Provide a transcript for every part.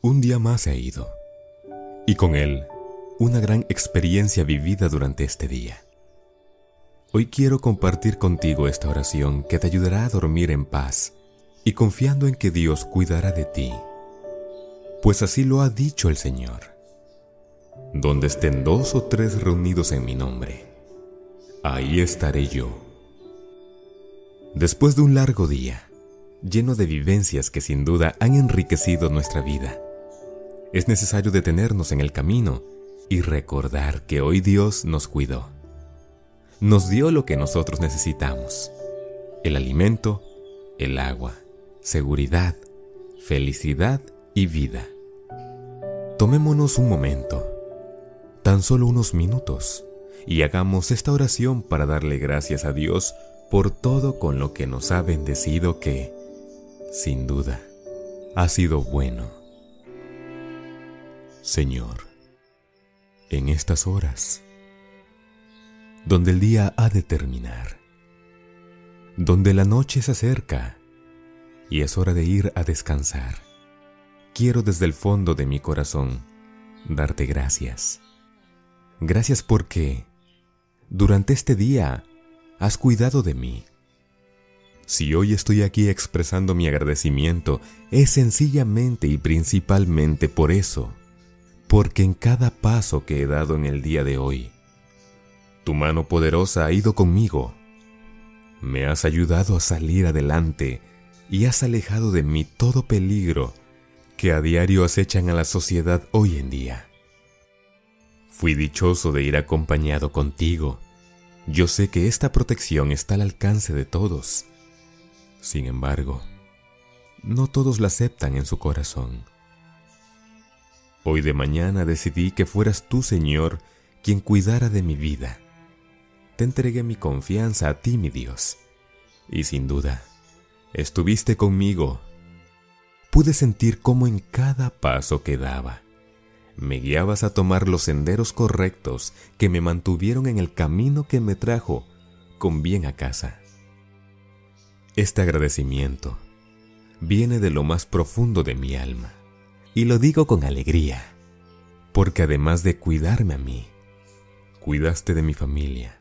Un día más ha ido, y con él una gran experiencia vivida durante este día. Hoy quiero compartir contigo esta oración que te ayudará a dormir en paz y confiando en que Dios cuidará de ti, pues así lo ha dicho el Señor. Donde estén dos o tres reunidos en mi nombre, ahí estaré yo. Después de un largo día, lleno de vivencias que sin duda han enriquecido nuestra vida, es necesario detenernos en el camino y recordar que hoy Dios nos cuidó. Nos dio lo que nosotros necesitamos, el alimento, el agua, seguridad, felicidad y vida. Tomémonos un momento, tan solo unos minutos, y hagamos esta oración para darle gracias a Dios por todo con lo que nos ha bendecido que, sin duda, ha sido bueno. Señor, en estas horas, donde el día ha de terminar, donde la noche se acerca y es hora de ir a descansar, quiero desde el fondo de mi corazón darte gracias. Gracias porque durante este día has cuidado de mí. Si hoy estoy aquí expresando mi agradecimiento, es sencillamente y principalmente por eso porque en cada paso que he dado en el día de hoy, tu mano poderosa ha ido conmigo. Me has ayudado a salir adelante y has alejado de mí todo peligro que a diario acechan a la sociedad hoy en día. Fui dichoso de ir acompañado contigo. Yo sé que esta protección está al alcance de todos. Sin embargo, no todos la aceptan en su corazón. Hoy de mañana decidí que fueras tú, Señor, quien cuidara de mi vida. Te entregué mi confianza a ti, mi Dios. Y sin duda, estuviste conmigo. Pude sentir cómo en cada paso que daba, me guiabas a tomar los senderos correctos que me mantuvieron en el camino que me trajo con bien a casa. Este agradecimiento viene de lo más profundo de mi alma. Y lo digo con alegría, porque además de cuidarme a mí, cuidaste de mi familia.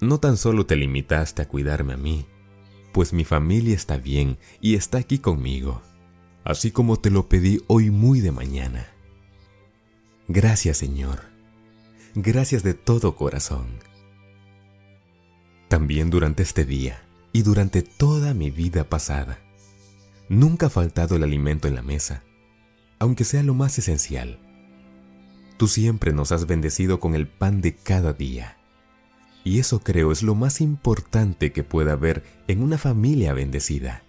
No tan solo te limitaste a cuidarme a mí, pues mi familia está bien y está aquí conmigo, así como te lo pedí hoy muy de mañana. Gracias Señor, gracias de todo corazón. También durante este día y durante toda mi vida pasada, nunca ha faltado el alimento en la mesa aunque sea lo más esencial. Tú siempre nos has bendecido con el pan de cada día. Y eso creo es lo más importante que pueda haber en una familia bendecida.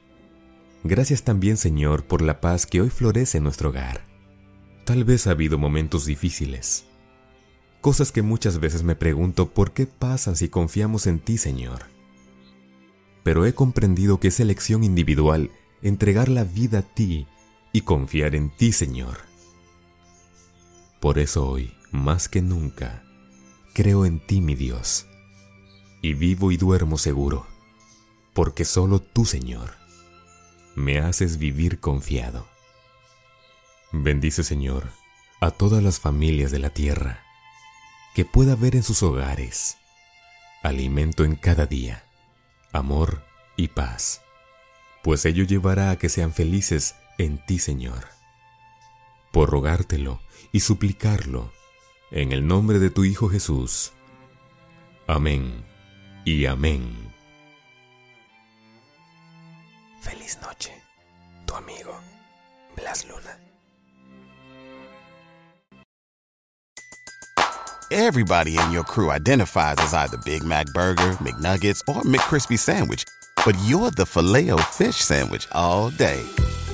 Gracias también Señor por la paz que hoy florece en nuestro hogar. Tal vez ha habido momentos difíciles, cosas que muchas veces me pregunto por qué pasan si confiamos en ti Señor. Pero he comprendido que es elección individual entregar la vida a ti y confiar en ti, Señor. Por eso hoy, más que nunca, creo en ti, mi Dios, y vivo y duermo seguro, porque solo tú, Señor, me haces vivir confiado. Bendice, Señor, a todas las familias de la tierra, que pueda ver en sus hogares alimento en cada día, amor y paz, pues ello llevará a que sean felices en ti, Señor. Por rogártelo y suplicarlo, en el nombre de tu Hijo Jesús. Amén y amén. Feliz noche, tu amigo Blas Luna. Everybody in your crew identifies as either Big Mac Burger, McNuggets, or McCrispy Sandwich, but you're the filet fish Sandwich all day.